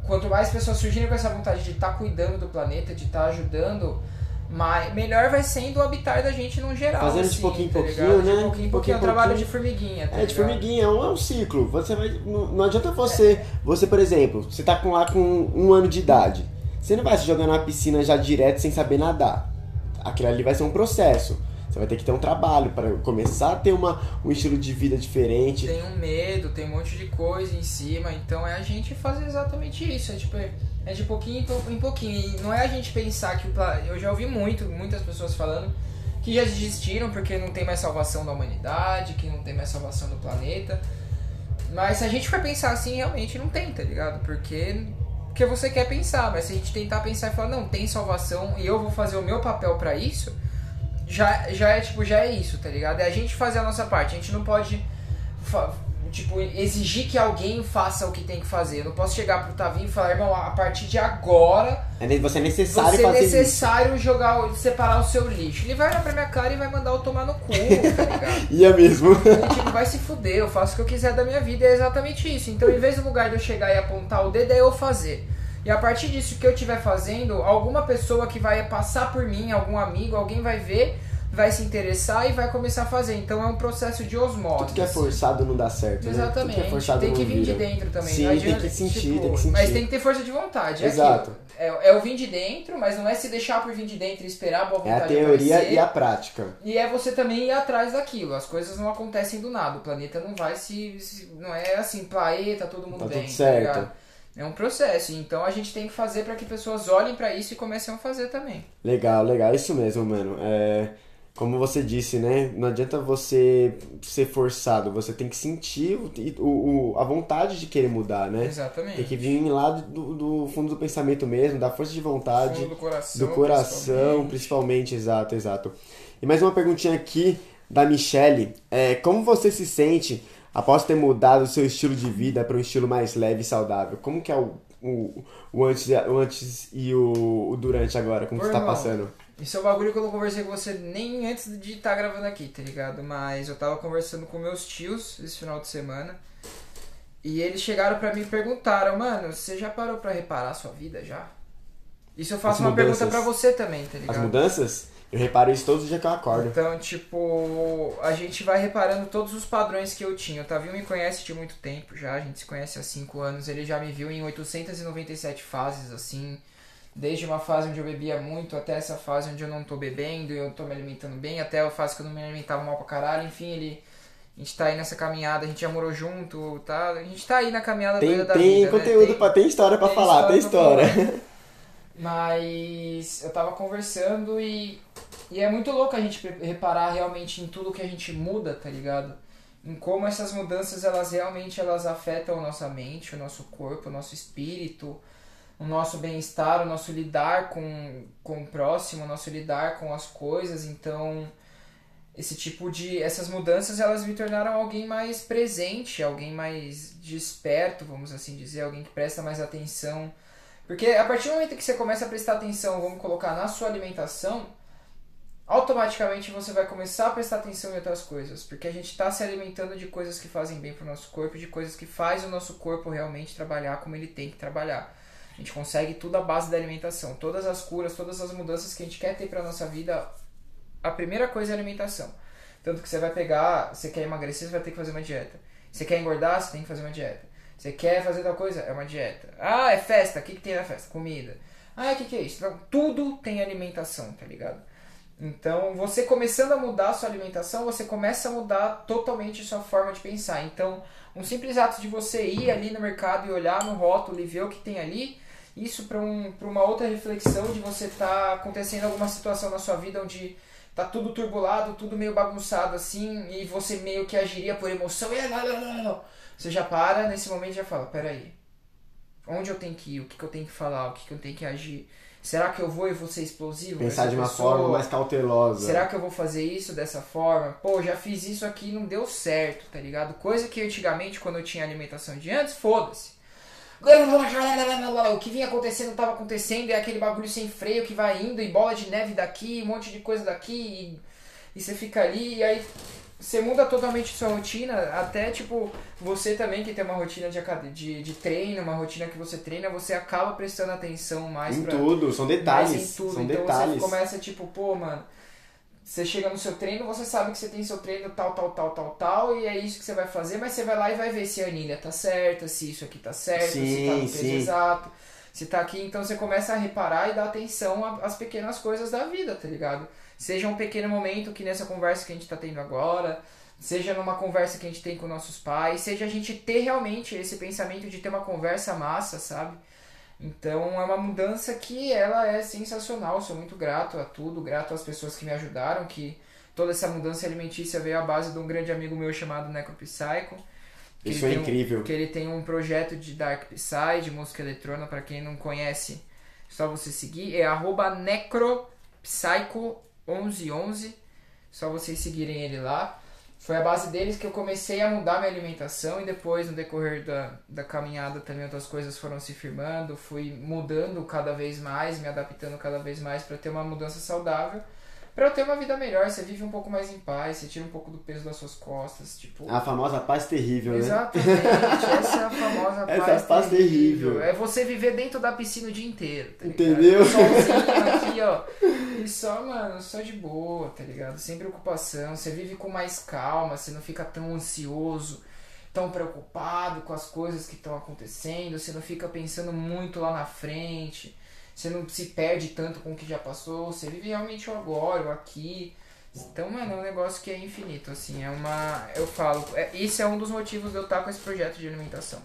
quanto mais pessoas surgirem com essa vontade de estar cuidando do planeta, de estar ajudando, mais, melhor vai sendo o habitar da gente no geral. Fazendo de assim, pouquinho em tá pouquinho, né? De pouquinho em Pouquinho pouquinho, é um trabalho de formiguinha, tá É, de ligado? formiguinha, é um, é um ciclo. Você vai. Não, não adianta você. Você, por exemplo, você tá com, lá com um ano de idade. Você não vai se jogar na piscina já direto sem saber nadar. Aquilo ali vai ser um processo. Você vai ter que ter um trabalho para começar a ter uma, um estilo de vida diferente. Tem um medo, tem um monte de coisa em cima, então é a gente fazer exatamente isso. É tipo, é de pouquinho em pou- em pouquinho. E não é a gente pensar que. Eu já ouvi muito, muitas pessoas falando que já desistiram porque não tem mais salvação da humanidade, que não tem mais salvação do planeta. Mas se a gente for pensar assim, realmente não tem, tá ligado? Porque, porque você quer pensar, mas se a gente tentar pensar e falar, não, tem salvação e eu vou fazer o meu papel pra isso, já, já é tipo, já é isso, tá ligado? É a gente fazer a nossa parte. A gente não pode tipo, exigir que alguém faça o que tem que fazer. Eu não posso chegar pro Tavinho e falar, irmão, a partir de agora É você é necessário você é fazer isso. necessário jogar, separar o seu lixo. Ele vai olhar pra minha cara e vai mandar eu tomar no cu, tá ligado? Ia mesmo. Ele, tipo, vai se fuder, eu faço o que eu quiser da minha vida, é exatamente isso. Então, em vez do lugar de eu chegar e apontar o dedo, é eu fazer. E a partir disso que eu estiver fazendo, alguma pessoa que vai passar por mim, algum amigo, alguém vai ver, vai se interessar e vai começar a fazer. Então é um processo de osmose. Tudo que é assim. forçado não dá certo, né? Tudo Exatamente, que é forçado tem que vir de dentro também. Sim, não tem adianta, que sentir, tipo, tem que sentir. Mas tem que ter força de vontade. É, Exato. aquilo. é, é o vir de dentro, mas não é se deixar por vir de dentro e esperar a boa É a vontade teoria aparecer. e a prática. E é você também ir atrás daquilo. As coisas não acontecem do nada. O planeta não vai se. se- não é assim, planeta, todo mundo Tá bem. tudo certo. ligado? é um processo. Então a gente tem que fazer para que pessoas olhem para isso e comecem a fazer também. Legal, legal, isso mesmo, mano. É, como você disse, né? Não adianta você ser forçado, você tem que sentir o, o- o- a vontade de querer mudar, né? Exatamente. Tem que vir lá do, do fundo do pensamento mesmo, da força de vontade, do coração. do coração, principalmente. principalmente, exato, exato. E mais uma perguntinha aqui da Michelle. É, como você se sente após ter mudado o seu estilo de vida para um estilo mais leve e saudável? Como que é o, o, o, antes, o antes e o, o durante agora? Como Pô, você tá irmão, passando? Isso é um bagulho que eu não conversei com você nem antes de estar gravando aqui, tá ligado? Mas eu tava conversando com meus tios esse final de semana. E eles chegaram pra mim e perguntaram, mano, você já parou pra reparar a sua vida já? Isso eu faço As uma mudanças. pergunta pra você também, tá ligado? As mudanças, eu reparo isso todos os dias que eu acordo. Então, tipo, a gente vai reparando todos os padrões que eu tinha. O Tavinho me conhece de muito tempo já, a gente se conhece há 5 anos. Ele já me viu em 897 fases, assim. Desde uma fase onde eu bebia muito até essa fase onde eu não tô bebendo e eu tô me alimentando bem, até a fase que eu não me alimentava mal pra caralho. Enfim, ele. A gente tá aí nessa caminhada, a gente já morou junto, tá? A gente tá aí na caminhada Tem, da tem vida, né? conteúdo, Tem- pra, tem história pra tem falar, tem história história. pra Mas eu tava conversando e, e é muito louco a gente reparar realmente em tudo que a gente muda, tá ligado? Em como essas mudanças elas realmente elas afetam a nossa mente, o nosso corpo, o nosso espírito, o nosso bem-estar, o nosso lidar com, com o próximo, o nosso lidar com as coisas. Então, esse tipo de essas mudanças elas me tornaram alguém mais presente, alguém mais desperto, vamos assim dizer, alguém que presta mais atenção. Porque a partir do momento que você começa a prestar atenção, vamos colocar na sua alimentação, automaticamente você vai começar a prestar atenção em outras coisas, porque a gente está se alimentando de coisas que fazem bem para o nosso corpo, de coisas que faz o nosso corpo realmente trabalhar como ele tem que trabalhar. A gente consegue tudo à base da alimentação. Todas as curas, todas as mudanças que a gente quer ter para nossa vida, a primeira coisa é a alimentação. Tanto que você vai pegar, você quer emagrecer, você vai ter que fazer uma dieta. Você quer engordar, você tem que fazer uma dieta. Você quer fazer tal coisa, é uma dieta. Ah, é festa, o que, que tem na festa? Comida. Ah, o que, que é isso? Então, tudo tem alimentação, tá ligado? Então, você começando a mudar a sua alimentação, você começa a mudar totalmente a sua forma de pensar. Então, um simples ato de você ir ali no mercado e olhar no rótulo e ver o que tem ali, isso para um, pra uma outra reflexão de você estar acontecendo alguma situação na sua vida onde tá tudo turbulado, tudo meio bagunçado assim, e você meio que agiria por emoção, e lá, lá, lá, lá. você já para nesse momento e já fala, peraí, onde eu tenho que ir, o que, que eu tenho que falar, o que, que eu tenho que agir? Será que eu vou e vou ser explosivo? Pensar de uma pessoa? forma mais cautelosa. Será que eu vou fazer isso dessa forma? Pô, já fiz isso aqui e não deu certo, tá ligado? Coisa que antigamente, quando eu tinha alimentação de antes, foda-se. O que vinha acontecendo estava acontecendo, e é aquele bagulho sem freio que vai indo, e bola de neve daqui, um monte de coisa daqui, e, e você fica ali, e aí você muda totalmente sua rotina, até tipo, você também que tem uma rotina de, de, de treino, uma rotina que você treina, você acaba prestando atenção mais Em pra, tudo, são mais detalhes. em tudo. São então detalhes. você começa tipo, pô, mano, você chega no seu treino, você sabe que você tem seu treino tal, tal, tal, tal, tal, e é isso que você vai fazer, mas você vai lá e vai ver se a anilha tá certa, se isso aqui tá certo, se tá no Sim, peso sim. exato, se tá aqui, então você começa a reparar e dar atenção às pequenas coisas da vida, tá ligado? Seja um pequeno momento que nessa conversa que a gente tá tendo agora, seja numa conversa que a gente tem com nossos pais, seja a gente ter realmente esse pensamento de ter uma conversa massa, sabe? Então é uma mudança que ela é sensacional, sou muito grato a tudo, grato às pessoas que me ajudaram, que toda essa mudança alimentícia veio à base de um grande amigo meu chamado Necropsycho. que Isso é tem um- incrível. que ele tem um projeto de Dark Psy, de música eletrônica, para quem não conhece, só você seguir, é arroba necropsycho1111, só vocês seguirem ele lá. Foi a base deles que eu comecei a mudar minha alimentação e depois, no decorrer da, da caminhada, também outras coisas foram se firmando. Fui mudando cada vez mais, me adaptando cada vez mais para ter uma mudança saudável. Pra eu ter uma vida melhor, você vive um pouco mais em paz, você tira um pouco do peso das suas costas, tipo... A famosa paz terrível, né? Exatamente, essa é a famosa Essa paz, paz terrível. terrível. É você viver dentro da piscina o dia inteiro, tá? Entendeu? Sozinho aqui, ó. E só, mano, só de boa, tá ligado? Sem preocupação. Você vive com mais calma, você não fica tão ansioso, tão preocupado com as coisas que estão acontecendo, você não fica pensando muito lá na frente, você não se perde tanto com o que já passou, você vive realmente o agora, o aqui. Então, mano, é um negócio que é infinito, assim, é uma... Eu falo, é, isso é um dos motivos de eu estar com esse projeto de alimentação.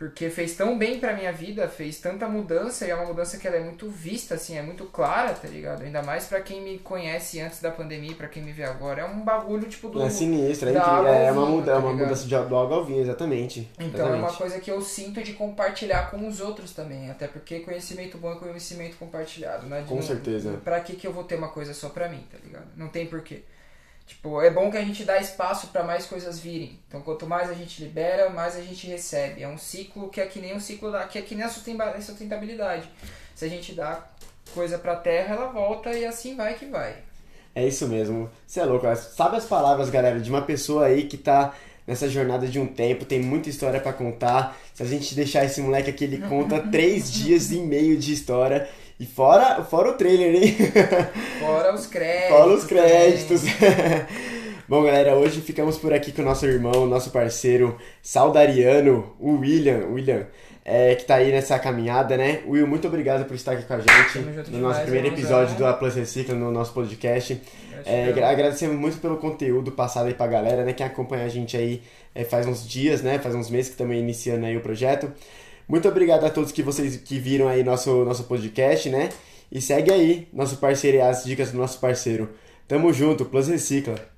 Porque fez tão bem pra minha vida, fez tanta mudança, e é uma mudança que ela é muito vista, assim, é muito clara, tá ligado? Ainda mais pra quem me conhece antes da pandemia, pra quem me vê agora. É um bagulho, tipo, do... É sinistro, é incrível. É ao uma, muda, tá é uma ligado? mudança de, do água ao vinho, exatamente. Então é uma Exatamente. coisa que eu sinto de compartilhar com os outros também, até porque conhecimento bom é conhecimento compartilhado, né? De Com não- certeza. Pra que que eu vou ter uma coisa só pra mim, tá ligado? Não tem porquê. Tipo, é bom que a gente dá espaço pra mais coisas virem. Então, quanto mais a gente libera, mais a gente recebe. É um ciclo que é que nem um ciclo da, que é que nem a sustentabilidade. Se a gente dá coisa pra terra, ela volta e assim vai que vai. É isso mesmo. Você é louco. Sabe as palavras, galera, de uma pessoa aí que tá nessa jornada de um tempo, tem muita história para contar. Se a gente deixar esse moleque aqui, ele conta três dias e meio de história. E fora, fora o trailer, hein? Fora os créditos. Fora os créditos. Bom, galera, hoje ficamos por aqui com o nosso irmão, nosso parceiro saudariano, o William. William, é, que tá aí nessa caminhada, né? Will, muito obrigado por estar aqui com a gente no nosso demais, primeiro episódio do A Plus Recicla, no nosso podcast. É, agradecemos muito pelo conteúdo passado aí pra galera, né? Quem acompanha a gente aí é, faz uns dias, né? Faz uns meses que também iniciando aí o projeto. Muito obrigado a todos que vocês que viram aí nosso, nosso podcast, né? E segue aí nosso parceiro e as dicas do nosso parceiro. Tamo junto, Plus Recicla.